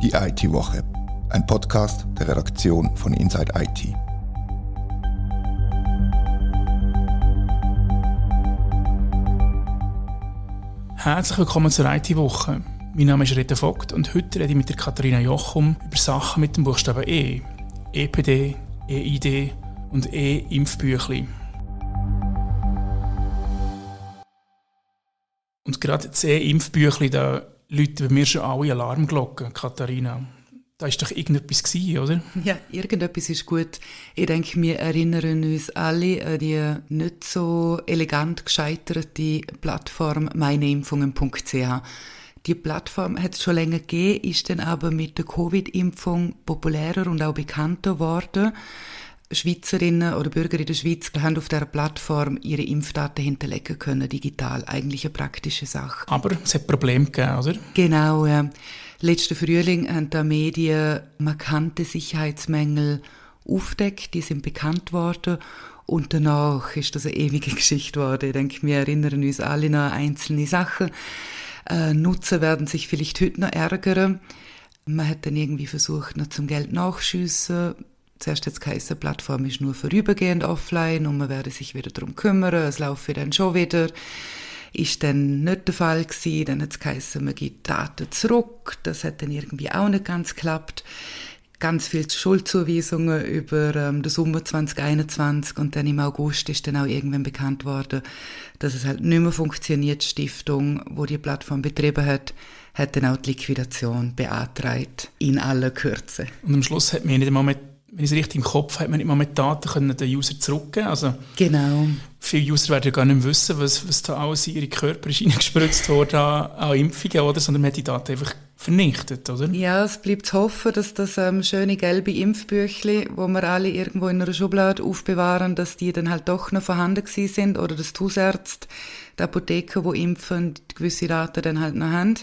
Die IT-Woche, ein Podcast der Redaktion von Inside IT. Herzlich willkommen zur IT-Woche. Mein Name ist Rita Vogt und heute rede ich mit der Katharina Jochum über Sachen mit dem Buchstaben E. EPD, EID und E-Impfbüchli. Und gerade das E-Impfbüchli, da läuten bei mir schon alle Alarmglocken, Katharina. Da war doch irgendetwas gewesen, oder? Ja, irgendetwas ist gut. Ich denke, wir erinnern uns alle an die nicht so elegant gescheiterte Plattform meineimpfungen.ch. Die Plattform hat es schon länger gegeben, ist dann aber mit der Covid-Impfung populärer und auch bekannter geworden. Schweizerinnen oder Bürger in der Schweiz haben auf der Plattform ihre Impfdaten hinterlegen können, digital. Eigentlich eine praktische Sache. Aber es hat Probleme gegeben, oder? Genau, ja. Letzten Frühling haben die Medien markante Sicherheitsmängel aufdeckt, die sind bekannt worden. Und danach ist das eine ewige Geschichte geworden. Ich denke, wir erinnern uns alle noch an einzelne Sachen. Äh, Nutzer werden sich vielleicht heute noch ärgern. Man hat dann irgendwie versucht, noch zum Geld nachschiessen Zuerst jetzt geheißen, die Plattform ist nur vorübergehend offline und man werde sich wieder darum kümmern, es laufe dann schon wieder. Ist dann nicht der Fall gewesen, dann hat es geheißen, man gibt Daten zurück, das hat dann irgendwie auch nicht ganz geklappt. Ganz viele Schuldzuweisungen über ähm, den Sommer 2021 und dann im August ist dann auch irgendwann bekannt worden, dass es halt nicht mehr funktioniert. Die Stiftung, wo die Plattform betrieben hat, hat dann auch die Liquidation beantragt, in aller Kürze. Und am Schluss hat mir nicht einmal mit wenn ich es richtig im Kopf habe, man nicht mal mit Daten können den User zurückgeben Also Genau. Viele User werden ja gar nicht wissen, was, was da alles in ihre Körper ist reingespritzt wurde an, an Impfungen, oder? sondern man hat die Daten einfach vernichtet, oder? Ja, es bleibt zu hoffen, dass das ähm, schöne gelbe Impfbüchli, wo wir alle irgendwo in einer Schublade aufbewahren, dass die dann halt doch noch vorhanden gewesen sind oder dass die Hausärzte, die Apotheker, die impfen, gewisse Daten dann halt noch haben.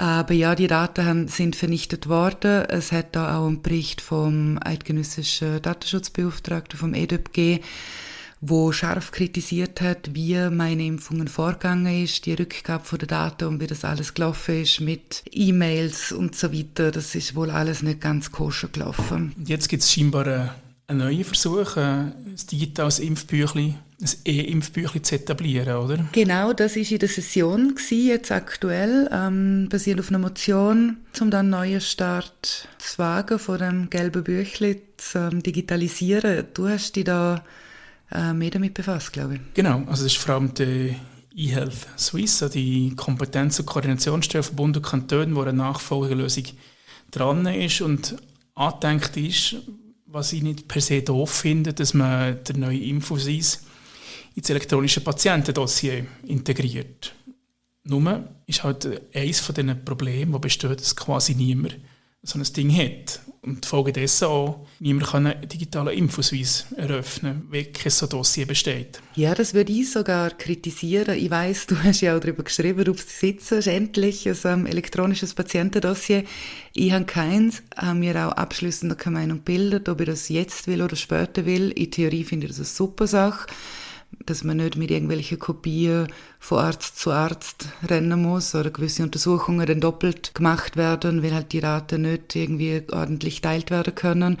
Aber ja, die Daten sind vernichtet worden. Es hat da auch einen Bericht vom eidgenössischen Datenschutzbeauftragten vom EDÖP gegeben, wo scharf kritisiert hat, wie meine Impfungen vorgegangen ist, die Rückgabe von den Daten und wie das alles gelaufen ist mit E-Mails und so weiter. Das ist wohl alles nicht ganz koscher gelaufen. Jetzt gibt es scheinbar einen neuen Versuch, ein digitales Impfbüchlein ein E-Impfbüchlein zu etablieren, oder? Genau, das war in der Session, gewesen, jetzt aktuell, ähm, basiert auf einer Motion, um dann einen neuen Start zu wagen, von dem gelben Büchlein zu ähm, digitalisieren. Du hast dich da äh, mehr damit befasst, glaube ich. Genau, also das ist vor allem die eHealth Suisse, die Kompetenz- und Koordinationsstelle von Bund und Kantonen, wo eine Nachfolgelösung dran ist und angedenkt ist, was ich nicht per se doof finde, dass man der neue Infosys ins elektronische Patientendossier integriert. Nur ist halt eines von diesen Problemen, das besteht, dass quasi niemand so ein Ding hat. Und folgedessen auch niemand kann einen digitalen Infoswiss eröffnen, wenn kein so Dossier besteht. Ja, das würde ich sogar kritisieren. Ich weiß, du hast ja auch darüber geschrieben, ob es sitzen endlich ein elektronisches Patientendossier. Ich habe keins, habe mir auch abschließend keine Meinung gebildet, ob ich das jetzt will oder später will. In Theorie finde ich das eine super Sache dass man nicht mit irgendwelchen Kopien von Arzt zu Arzt rennen muss oder gewisse Untersuchungen dann doppelt gemacht werden, weil halt die Daten nicht irgendwie ordentlich teilt werden können.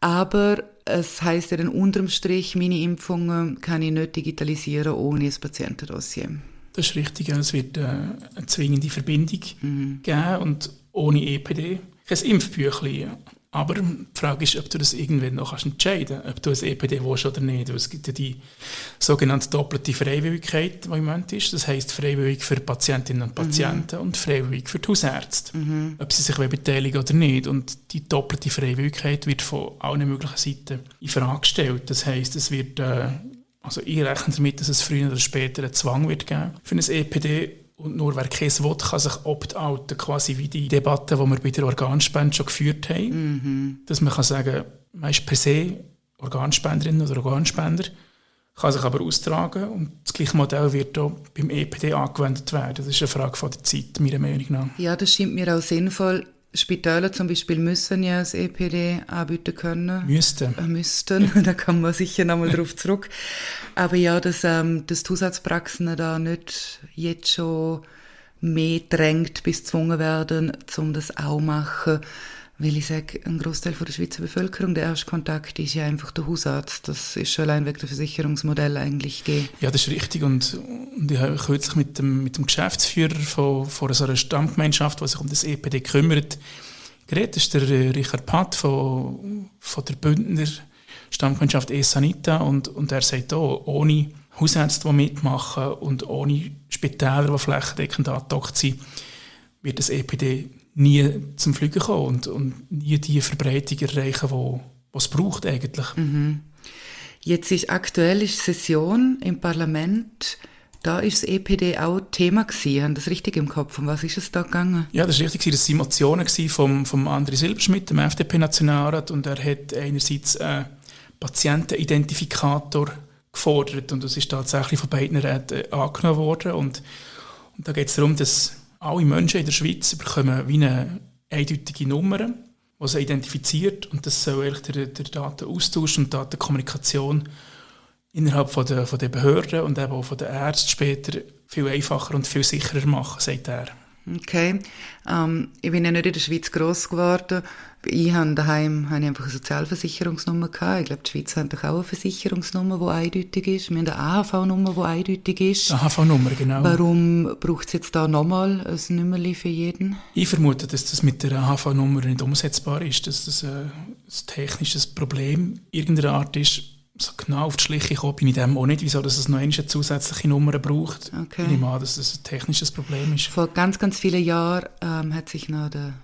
Aber es heißt ja dann unterm Strich, meine Impfungen kann ich nicht digitalisieren ohne das Patientendossier. Das ist richtig, es wird äh, eine zwingende Verbindung mhm. geben und ohne EPD kein Impfbüchlein. Aber die Frage ist, ob du das irgendwann noch kannst entscheiden kannst, ob du ein EPD willst oder nicht. Weil es gibt ja die sogenannte doppelte Freiwilligkeit, die im Moment ist. Das heisst, freiwillig für Patientinnen und Patienten mhm. und freiwillig für die Hausärzte. Mhm. Ob sie sich beteiligen oder nicht. Und die doppelte Freiwilligkeit wird von allen möglichen Seiten in Frage gestellt. Das heisst, es wird, äh, also ich rechne damit, dass es früher oder später einen Zwang wird geben für ein EPD und nur wer keins will, kann sich opt-outen, quasi wie die Debatte, die wir bei der Organspende schon geführt haben. Mhm. Dass man kann sagen, man ist per se Organspenderin oder Organspender, kann sich aber austragen und das gleiche Modell wird auch beim EPD angewendet werden. Das ist eine Frage von der Zeit, meiner Meinung nach. Ja, das scheint mir auch sinnvoll. Spitäler zum Beispiel müssen ja das EPD anbieten können. Müssten. Äh, müssten, da kommen wir sicher nochmal drauf zurück. Aber ja, dass, ähm, dass Zusatzpraxen da nicht jetzt schon mehr drängt bis gezwungen werden, um das auch zu machen. Weil ich sage, ein Großteil der Schweizer Bevölkerung, der erste Kontakt ist ja einfach der Hausarzt. Das ist schon allein wegen der Versicherungsmodell eigentlich gegeben. Ja, das ist richtig. Und, und ich habe kürzlich mit dem, mit dem Geschäftsführer von, von so einer Stammgemeinschaft, die sich um das EPD kümmert, geredet. Das ist der äh, Richard Patt von, von der Bündner Stammgemeinschaft E-Sanita. Und, und er sagt auch, ohne Hausärzte, die mitmachen und ohne Spitäler, die flächendeckend angedockt sind, wird das EPD nie zum Fliegen kommen und, und nie die Verbreitung erreichen, die es braucht eigentlich. Mhm. Jetzt ist aktuell ist Session im Parlament. Da ist das EPD auch Thema gewesen. Haben das richtig im Kopf? Um was ist es da gegangen? Ja, das ist richtig. Das waren Motionen vom, vom André Silberschmidt, dem FDP-Nationalrat, und er hat einerseits einen Patientenidentifikator gefordert und das ist tatsächlich von beiden Räten angenommen worden. Und, und da geht es darum, dass alle Menschen in der Schweiz bekommen wie eine eindeutige Nummer, die sie identifiziert und das soll eigentlich der, der Datenaustausch und Datenkommunikation innerhalb von der, von der Behörden und eben auch von den Ärzten später viel einfacher und viel sicherer machen, sagt er. Okay. Ähm, ich bin ja nicht in der Schweiz gross geworden. Ich habe daheim habe einfach eine Sozialversicherungsnummer gehabt. Ich glaube, die Schweiz hat doch auch eine Versicherungsnummer, die eindeutig ist. Wir haben eine AHV-Nummer, die eindeutig ist. AHV-Nummer, genau. Warum braucht es jetzt da nochmal ein Nummerli für jeden? Ich vermute, dass das mit der AHV-Nummer nicht umsetzbar ist, dass das ein technisches Problem irgendeiner Art ist so genau auf die Schliche gekommen bin ich dem auch nicht, wieso dass es noch eine zusätzliche Nummer braucht. Okay. Ich nehme an, dass das ein technisches Problem ist. Vor ganz, ganz vielen Jahren ähm, hat sich noch der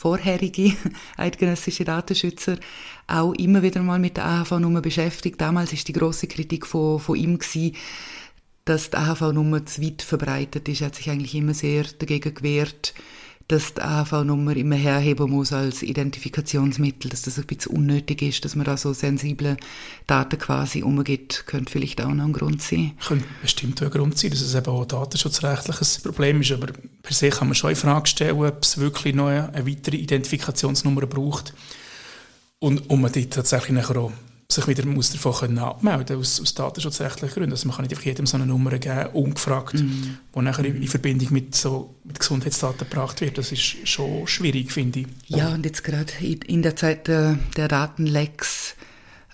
vorherige eidgenössische Datenschützer auch immer wieder mal mit der AHV-Nummer beschäftigt. Damals ist die große Kritik von, von ihm gewesen, dass die AHV-Nummer zu weit verbreitet ist. Er hat sich eigentlich immer sehr dagegen gewehrt, dass die AHV-Nummer immer herheben muss als Identifikationsmittel, dass das ein bisschen unnötig ist, dass man da so sensible Daten quasi umgeht, könnte vielleicht auch noch ein Grund sein. Könnte bestimmt auch ein Grund sein, dass es eben auch ein datenschutzrechtliches Problem ist, aber per se kann man schon in Frage stellen, ob es wirklich noch eine, weitere Identifikationsnummer braucht und um man die tatsächlich nachher auch sich wieder muss davon können abmelden aus, aus datenschutzrechtlichen Gründen. Also man kann nicht einfach jedem so eine Nummer geben, ungefragt, mhm. wo nachher in, in Verbindung mit, so, mit Gesundheitsdaten gebracht wird. Das ist schon schwierig, finde ich. Ja, und jetzt gerade in der Zeit der, der Datenlecks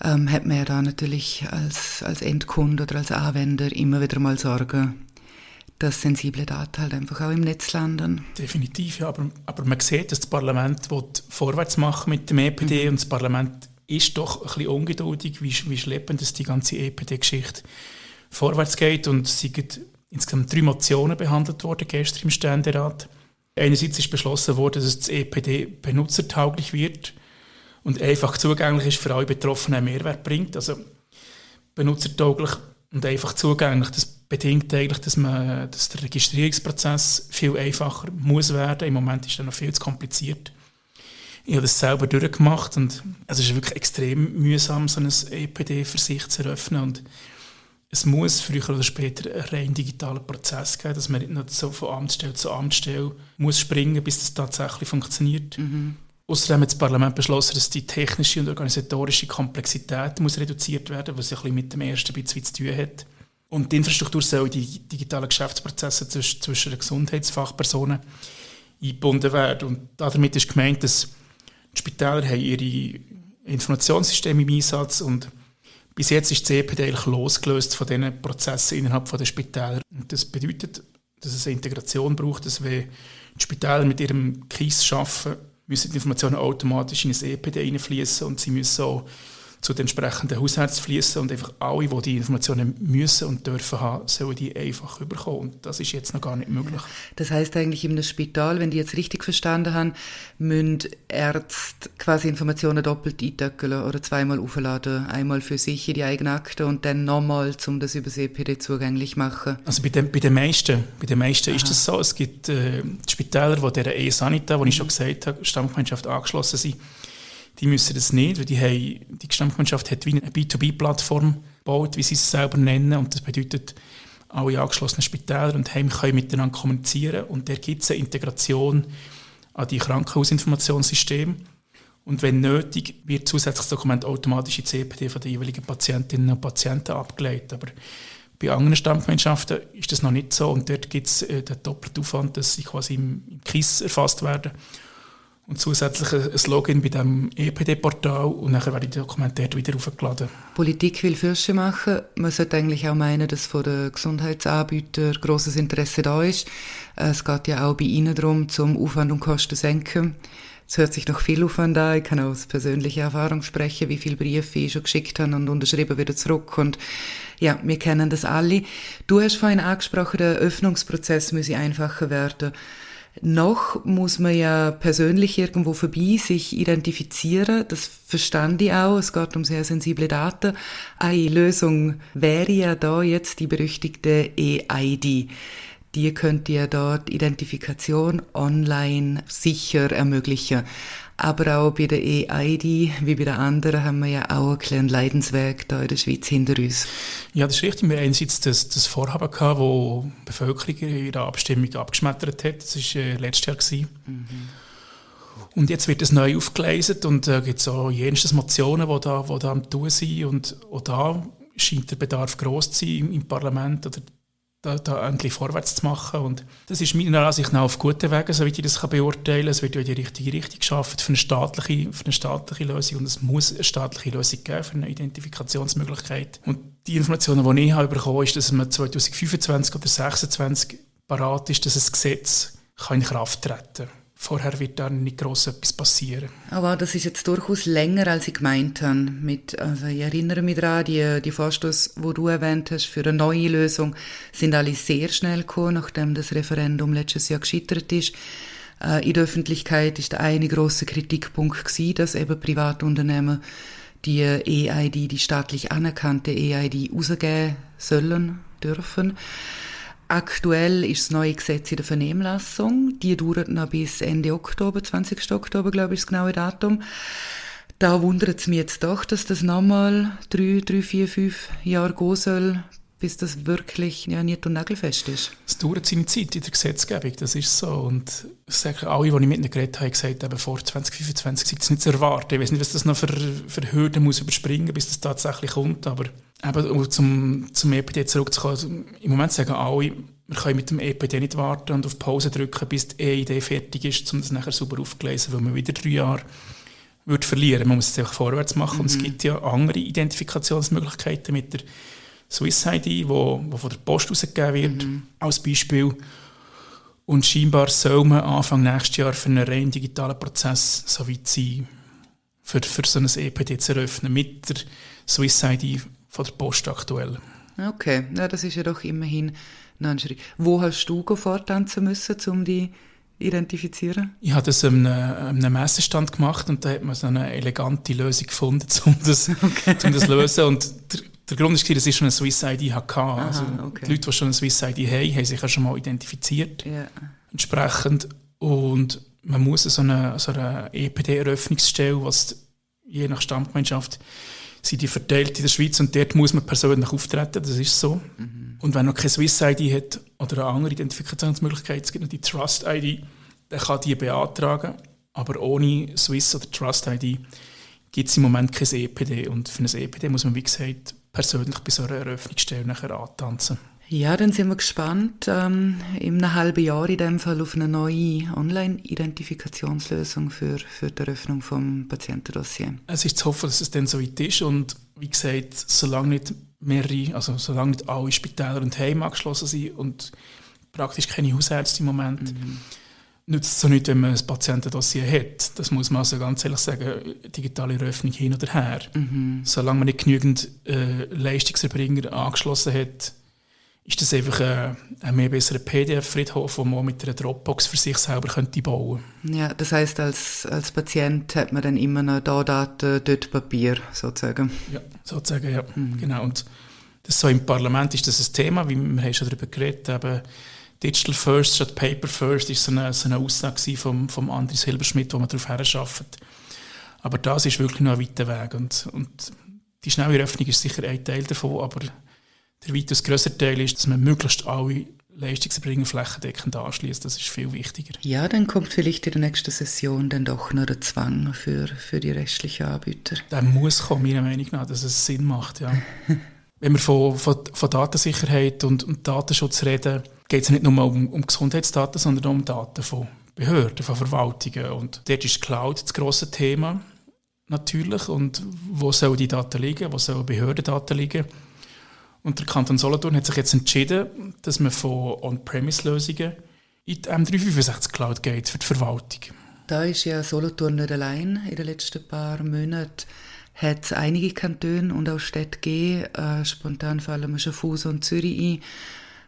ähm, hat man ja da natürlich als, als Endkunde oder als Anwender immer wieder mal Sorge, dass sensible Daten halt einfach auch im Netz landen. Definitiv, ja. Aber, aber man sieht, dass das Parlament vorwärts machen mit dem EPD mhm. und das Parlament ist doch ein bisschen ungeduldig, wie, wie schleppend das die ganze EPD-Geschichte vorwärts geht. Und es sind insgesamt drei Motionen behandelt worden gestern im Ständerat. Einerseits ist beschlossen worden, dass das EPD benutzertauglich wird und einfach zugänglich ist für alle Betroffenen einen Mehrwert bringt. Also benutzertauglich und einfach zugänglich, das bedingt eigentlich, dass, man, dass der Registrierungsprozess viel einfacher muss werden. Im Moment ist er noch viel zu kompliziert. Ich habe das selber durchgemacht und es ist wirklich extrem mühsam, so ein EPD für sich zu eröffnen. Und es muss früher oder später einen rein digitalen Prozess geben, dass man nicht nur so von Amtsstelle zu Amtsstelle muss springen, bis das tatsächlich funktioniert. Mhm. Außerdem hat das Parlament beschlossen, dass die technische und organisatorische Komplexität muss reduziert werden muss, was ein bisschen mit dem ersten bisschen zu tun hat. Und die Infrastruktur soll in die digitalen Geschäftsprozesse zwischen, zwischen Gesundheitsfachpersonen eingebunden werden. Und damit ist gemeint, dass die Spitäler haben ihre Informationssysteme im Einsatz und bis jetzt ist das EPD eigentlich losgelöst von diesen Prozessen innerhalb der Spitäler. Und das bedeutet, dass es eine Integration braucht, dass wenn die Spitäler mit ihrem KISS arbeiten, müssen die Informationen automatisch in das EPD einfließen und sie müssen auch zu den entsprechenden Hausärzten fließen und einfach alle, die die Informationen müssen und dürfen haben, sollen die einfach überkommen. Und das ist jetzt noch gar nicht möglich. Das heißt eigentlich in einem Spital, wenn die jetzt richtig verstanden haben, müssen Ärzte quasi Informationen doppelt eintöckeln oder zweimal aufladen. Einmal für sich in die eigene Akte und dann nochmal, um das über das EPD zugänglich machen. Also bei den, bei den meisten, bei den meisten ist das so. Es gibt äh, Spitäler, die der E-Sanita, die ich schon gesagt habe, Stammgemeinschaft angeschlossen sind die müssen das nicht, weil die, haben, die Gesamtgemeinschaft hat wie eine B2B-Plattform gebaut, wie sie es selber nennen. Und das bedeutet, alle angeschlossenen Spitäler und Heime können miteinander kommunizieren. Und da gibt es eine Integration an die Krankenhausinformationssysteme. Und wenn nötig, wird zusätzliches Dokument automatisch in CPD von den jeweiligen Patientinnen und Patienten abgeleitet. Aber Bei anderen Stammgemeinschaften ist das noch nicht so und dort gibt es äh, den doppelten Aufwand, dass sie quasi im, im KISS erfasst werden und zusätzlich ein Login bei dem EPD-Portal und dann werden die Dokumente dort wieder aufgeladen. Politik will Fürsche machen. Man sollte eigentlich auch meinen, dass von den Gesundheitsanbietern grosses Interesse da ist. Es geht ja auch bei ihnen darum, zum Aufwand und Kosten senken. Es hört sich noch viel Aufwand an. Ich kann aus persönlicher Erfahrung sprechen, wie viele Briefe ich schon geschickt habe und unterschrieben wieder zurück. Und ja, wir kennen das alle. Du hast vorhin angesprochen, der Öffnungsprozess muss einfacher werden. Noch muss man ja persönlich irgendwo vorbei sich identifizieren. Das verstand ich auch. Es geht um sehr sensible Daten. Eine Lösung wäre ja da jetzt die berüchtigte EID. Die könnte ja dort Identifikation online sicher ermöglichen. Aber auch bei der EID, wie bei der anderen, haben wir ja auch einen kleinen Leidensweg da in der Schweiz hinter uns. Ja, das ist richtig. Wir haben einerseits das, das Vorhaben gehabt, das die Bevölkerung in der Abstimmung abgeschmettert hat. Das war äh, letztes Jahr. Mhm. Und jetzt wird es neu aufgelesen und äh, gibt es auch jenseits Motionen, die da, die da am tun sind. Und auch da scheint der Bedarf groß zu sein im, im Parlament oder da, da endlich vorwärts zu machen. Und das ist meiner Ansicht nach auf guten Wegen, soweit ich das kann beurteilen kann. Es wird ja die richtige Richtung geschaffen für eine staatliche, für eine staatliche Lösung und es muss eine staatliche Lösung geben für eine Identifikationsmöglichkeit. Und die Informationen, die ich habe bekommen ist, dass man 2025 oder 2026 parat ist, dass ein Gesetz kann in Kraft treten kann. Vorher wird dann nicht gross etwas passieren. Aber das ist jetzt durchaus länger, als ich gemeint habe. Mit, also ich erinnere mich daran, die, die Vorstöße, die du erwähnt hast, für eine neue Lösung, sind alle sehr schnell gekommen, nachdem das Referendum letztes Jahr gescheitert ist. Äh, in der Öffentlichkeit ist der eine große Kritikpunkt gewesen, dass eben Privatunternehmen die EID, die staatlich anerkannte EID, rausgeben sollen, dürfen. Aktuell ist das neue Gesetz in der Vernehmlassung. Die dauert noch bis Ende Oktober, 20. Oktober, glaube ich, das genaue Datum. Da wundert es mich jetzt doch, dass das nochmal drei, drei, vier, fünf Jahre gehen soll, bis das wirklich ja, nicht und nagelfest ist. Es dauert seine Zeit in der Gesetzgebung, das ist so. Und sage, alle, die ich mit ihnen geredet habe, haben gesagt, eben vor 2025 sei es nicht zu erwarten. Ich weiß nicht, was das noch für, für Hürden muss überspringen, bis das tatsächlich kommt, aber eben, um zum, zum EPD zurückzukommen, also im Moment sagen alle, wir können mit dem EPD nicht warten und auf Pause drücken, bis die EID fertig ist, um das nachher super aufzulesen, weil man wieder drei Jahre würde verlieren. Man muss es einfach vorwärts machen. Mhm. Und es mhm. gibt ja andere Identifikationsmöglichkeiten mit der Swiss ID, die wo, wo von der Post ausgegeben wird, mhm. als Beispiel. Und scheinbar soll man Anfang nächstes Jahr für einen rein digitalen Prozess so weit sein, für, für so ein EPD zu eröffnen, mit der Swiss ID von der Post aktuell. Okay, ja, das ist ja doch immerhin noch ein Schritt. Wo hast du vortanzen müssen, um die identifizieren? Ich habe das an einem, einem Messestand gemacht und da hat man so eine elegante Lösung gefunden, um das, okay. um das zu lösen. Und der, der Grund ist, dass ich schon eine Swiss ID hatte. Also okay. Die Leute, die schon eine Swiss ID haben, haben sich ja schon mal identifiziert. Yeah. Entsprechend. Und man muss so eine, so eine EPD-Eröffnungsstelle, was je nach Stammgemeinschaft sind die verteilt in der Schweiz und dort muss man persönlich auftreten, das ist so. Mhm. Und wenn man keine Swiss-ID hat oder eine andere Identifikationsmöglichkeit, es gibt noch die Trust-ID, dann kann die beantragen, aber ohne Swiss- oder Trust-ID gibt es im Moment kein EPD und für ein EPD muss man, wie gesagt, persönlich bei so einer Eröffnungsstelle nachher antanzen. Ja, dann sind wir gespannt ähm, in einem halben Jahr in dem Fall auf eine neue Online-Identifikationslösung für, für die Eröffnung vom Patientendossier. Es ist zu hoffen, dass es dann so weit ist und wie gesagt, solange nicht mehrere, also solange nicht alle Spitäler und Heime angeschlossen sind und praktisch keine Hausärzte im Moment, mhm. nützt es so nicht, wenn man ein Patientendossier hat. Das muss man also ganz ehrlich sagen, digitale Eröffnung hin oder her. Mhm. Solange man nicht genügend äh, Leistungserbringer angeschlossen hat, ist das einfach ein, ein mehr besserer PDF-Friedhof, den man mit einer Dropbox für sich selber könnte bauen könnte. Ja, das heißt als, als Patient hat man dann immer noch da Daten, dort Papier, sozusagen. Ja, sozusagen, ja. Mhm. Genau. Und das so im Parlament ist das ein Thema, wie wir haben schon darüber geredet eben Digital First statt Paper First ist so eine, so eine Aussage vom, vom André Silberschmidt, wo man darauf herarbeitet. Aber das ist wirklich noch ein weiter Weg. Und, und die schnelle Öffnung ist sicher ein Teil davon, aber der weitaus größere Teil ist, dass man möglichst alle Leistungserbringer flächendeckend anschließt. Das ist viel wichtiger. Ja, dann kommt vielleicht in der nächsten Session dann doch noch der Zwang für, für die restlichen Anbieter. Der muss kommen, meiner Meinung nach, dass es Sinn macht, ja. wenn wir von, von, von Datensicherheit und, und, Datenschutz reden, geht es nicht nur um, um Gesundheitsdaten, sondern auch um Daten von Behörden, von Verwaltungen. Und dort ist Cloud das grosse Thema natürlich. Und wo sollen die Daten liegen? Wo sollen Behördendaten liegen? Und der Kanton Solothurn hat sich jetzt entschieden, dass man von On-Premise-Lösungen in die M365 Cloud geht für die Verwaltung. Da ist ja Solothurn nicht allein. In den letzten paar Monaten hat es einige Kantone und auch Städte gegeben. Äh, spontan fallen mir Schaffhausen und Zürich ein.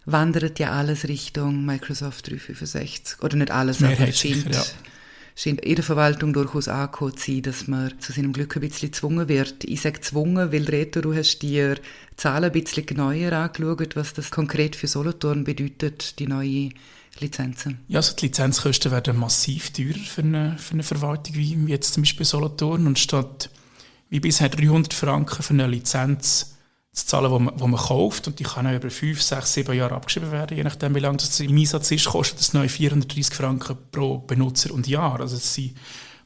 Wandert ja alles Richtung Microsoft 365. Oder nicht alles, aber es scheint, ja. Scheint in der Verwaltung durchaus angekommen zu sein, dass man zu seinem Glück ein bisschen gezwungen wird. Ich sage gezwungen, weil Reto, du hast dir Zahlen ein bisschen genauer angeschaut, was das konkret für Solothurn bedeutet, die neue Lizenzen? Ja, also die Lizenzkosten werden massiv teurer für eine, für eine Verwaltung wie jetzt zum Beispiel Solothurn. Und statt wie bisher 300 Franken für eine Lizenz zu zahlen, die man, die man kauft, und die kann auch über 5, 6, 7 Jahre abgeschrieben werden, je nachdem wie lange das im Einsatz ist, kostet das neue 430 Franken pro Benutzer und Jahr. Also das sind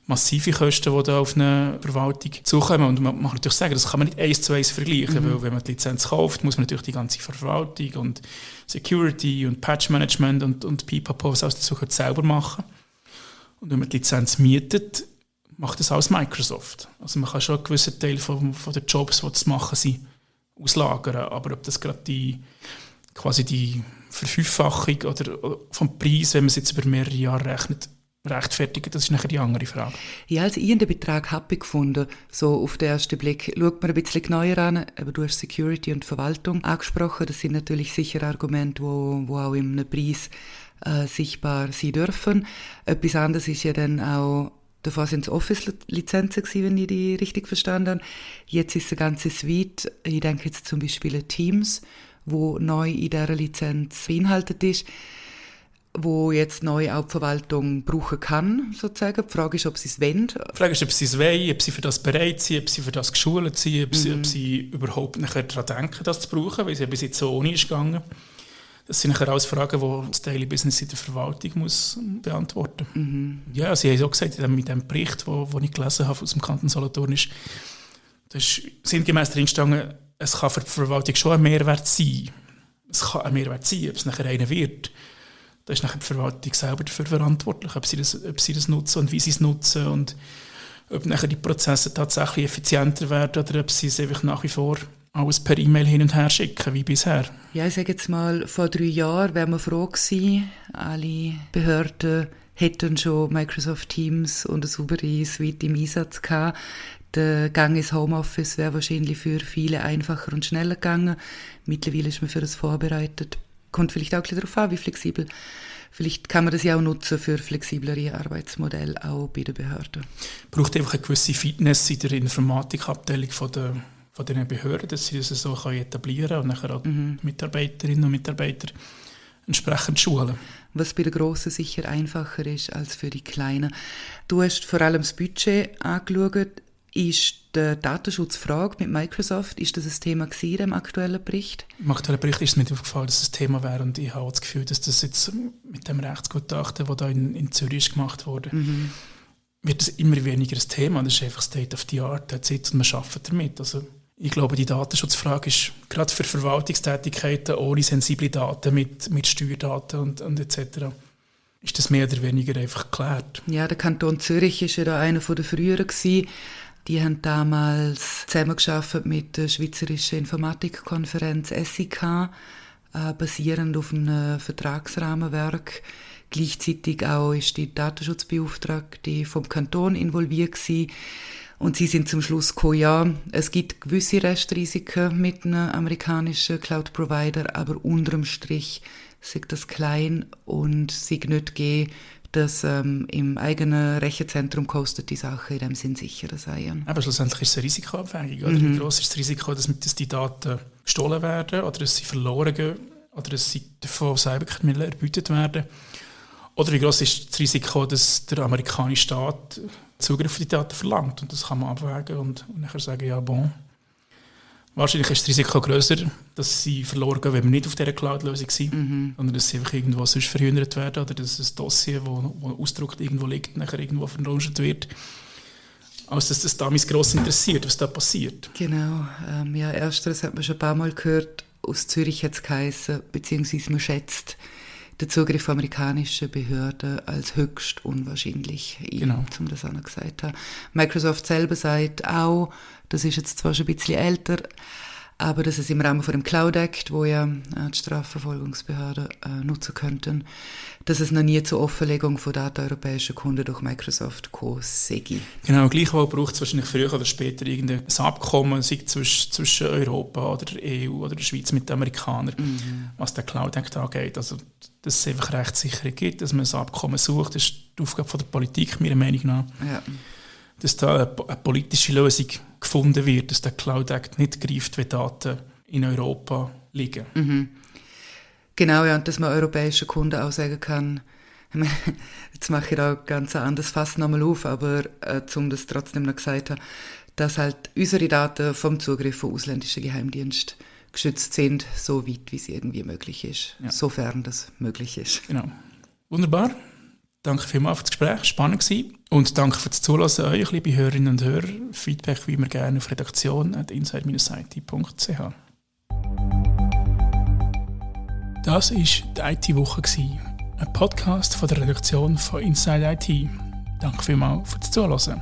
massive Kosten, die da auf eine Verwaltung zukommen. Und man muss natürlich sagen, das kann man nicht eins zu eins vergleichen, mhm. weil wenn man die Lizenz kauft, muss man natürlich die ganze Verwaltung und Security und Patch Management und, und Pipapo, was alles dazu selber machen. Und wenn man die Lizenz mietet, macht das alles Microsoft. Also man kann schon einen gewissen Teil von, von den Jobs, die zu machen sind, auslagern. Aber ob das gerade die, quasi die Verfünffachung oder vom Preis, wenn man es jetzt über mehrere Jahre rechnet, rechtfertigen, das ist nachher die andere Frage. Ja, also ich habe den Betrag happy gefunden. So auf den ersten Blick schaut man ein bisschen genauer an, aber du hast Security und Verwaltung angesprochen. Das sind natürlich sicher Argumente, wo, wo auch im Preis äh, sichtbar sein dürfen. Etwas anderes ist ja dann auch Davor sind es Office-Lizenzen wenn ich die richtig verstanden habe. Jetzt ist eine ganze Suite, ich denke jetzt zum Beispiel Teams, wo neu in dieser Lizenz beinhaltet ist wo jetzt neu auch die Verwaltung brauchen kann, sozusagen. Die Frage ist, ob sie es wollen. Die Frage ist, ob sie es wollen, ob sie für das bereit sind, ob sie für das geschult sind, ob, mhm. sie, ob sie überhaupt nachher daran denken, das zu brauchen, weil es ja bis jetzt so ohne ist gegangen. Das sind nachher alles Fragen, die das Daily Business in der Verwaltung muss beantworten muss. Mhm. Ja, sie haben auch gesagt, mit dem Bericht, den ich gelesen habe aus dem Kanton Solothurn, ist, das ist sinngemäß drin gestanden, es kann für die Verwaltung schon ein Mehrwert sein. Es kann ein Mehrwert sein, ob es nachher einer wird da ist nachher die Verwaltung selber dafür verantwortlich, ob sie das, ob sie das nutzen und wie sie es nutzen und ob nachher die Prozesse tatsächlich effizienter werden oder ob sie es einfach nach wie vor alles per E-Mail hin und her schicken, wie bisher. Ja, ich sage jetzt mal, vor drei Jahren wären wir froh gewesen, alle Behörden hätten schon Microsoft Teams und eine saubere Suite im Einsatz gehabt. Der Gang ins Homeoffice wäre wahrscheinlich für viele einfacher und schneller gegangen. Mittlerweile ist man für das vorbereitet kommt vielleicht auch ein bisschen darauf an, wie flexibel. Vielleicht kann man das ja auch nutzen für flexiblere Arbeitsmodelle, auch bei den Behörden. Braucht einfach eine gewisse Fitness in der Informatikabteilung von der von den Behörden, dass sie das so etablieren können und nachher auch mhm. Mitarbeiterinnen und Mitarbeiter entsprechend schulen. Was bei den Grossen sicher einfacher ist als für die Kleinen. Du hast vor allem das Budget angeschaut. Ist die Datenschutzfrage mit Microsoft, ist das ein Thema gewesen im aktuellen Bericht? Im aktuellen Bericht ist es mir aufgefallen, dass es das Thema wäre und ich habe das Gefühl, dass das jetzt mit dem Rechtsgutachten, das da in, in Zürich gemacht wurde, mhm. wird es immer weniger ein Thema. Das ist einfach State of the Art, der Zeit und man arbeitet damit. Also ich glaube, die Datenschutzfrage ist gerade für Verwaltungstätigkeiten ohne sensible Daten mit, mit Steuerdaten und, und etc ist das mehr oder weniger einfach geklärt. Ja, der Kanton Zürich ist ja da einer der früheren gewesen, die haben damals zusammengearbeitet mit der Schweizerischen Informatikkonferenz SIK, äh, basierend auf einem Vertragsrahmenwerk. Gleichzeitig auch ist die Datenschutzbeauftragte vom Kanton involviert gewesen. Und sie sind zum Schluss gekommen, ja, es gibt gewisse Restrisiken mit einem amerikanischen Cloud-Provider, aber unterm Strich sind das klein und sie nicht gehen dass ähm, im eigenen Rechenzentrum kostet die Sache in dem Sinn sicherer sein. Aber schlussendlich ist es eine Risikoabwägung. Oder? Mhm. Wie groß ist das Risiko, dass, dass die Daten gestohlen werden oder dass sie verloren gehen oder dass sie von Cyberkriminellen erbeutet werden? Oder wie groß ist das Risiko, dass der amerikanische Staat Zugriff auf die Daten verlangt? Und das kann man abwägen und, und nachher sagen, ja, bon, Wahrscheinlich ist das Risiko größer, dass sie verloren gehen, wenn wir nicht auf dieser Cloud-Lösung sind, mhm. sondern dass sie einfach irgendwo sonst verhindert werden oder dass ein Dossier, wo, wo ausgedruckt irgendwo liegt, nachher irgendwo verluncht wird. als dass das damals gross interessiert, was da passiert. Genau, ähm, ja, ersteres hat man schon ein paar Mal gehört, aus Zürich hat es geheißen, beziehungsweise man schätzt den Zugriff amerikanischer Behörden als höchst unwahrscheinlich, genau. zum das auch noch gesagt haben. Microsoft selber sagt auch, das ist jetzt zwar schon ein bisschen älter, aber dass es im Rahmen von dem Cloud Act, wo ja äh, die Strafverfolgungsbehörden äh, nutzen könnten, dass es noch nie zur Offenlegung von Daten europäischer Kunden durch Microsoft gekommen sei. Genau, gleichwohl braucht es wahrscheinlich früher oder später irgendein Abkommen, sei zwischen, zwischen Europa oder der EU oder der Schweiz mit den Amerikanern, mhm. was der Cloud Act angeht. Also, dass es einfach Rechtssicherheit gibt, dass man ein Abkommen sucht, das ist die Aufgabe von der Politik, meiner Meinung nach. Ja. Dass da eine, eine politische Lösung gefunden wird, dass der Cloud Act nicht greift, wie Daten in Europa liegen. Mhm. Genau, ja, und dass man europäischen Kunden auch sagen kann, jetzt mache ich da ganz anders fast nochmal auf, aber äh, um das trotzdem noch gesagt haben, dass halt unsere Daten vom Zugriff von ausländischen Geheimdiensten geschützt sind, so weit wie es irgendwie möglich ist, ja. sofern das möglich ist. Genau. Wunderbar. Danke vielmals für das Gespräch, spannend war. Und danke fürs Zuhören euch, liebe Hörerinnen und Hörer. Feedback wie immer gerne auf redaktion.inside-it.ch. Das war die IT-Woche, ein Podcast von der Redaktion von Inside IT. Danke vielmals fürs Zuhören.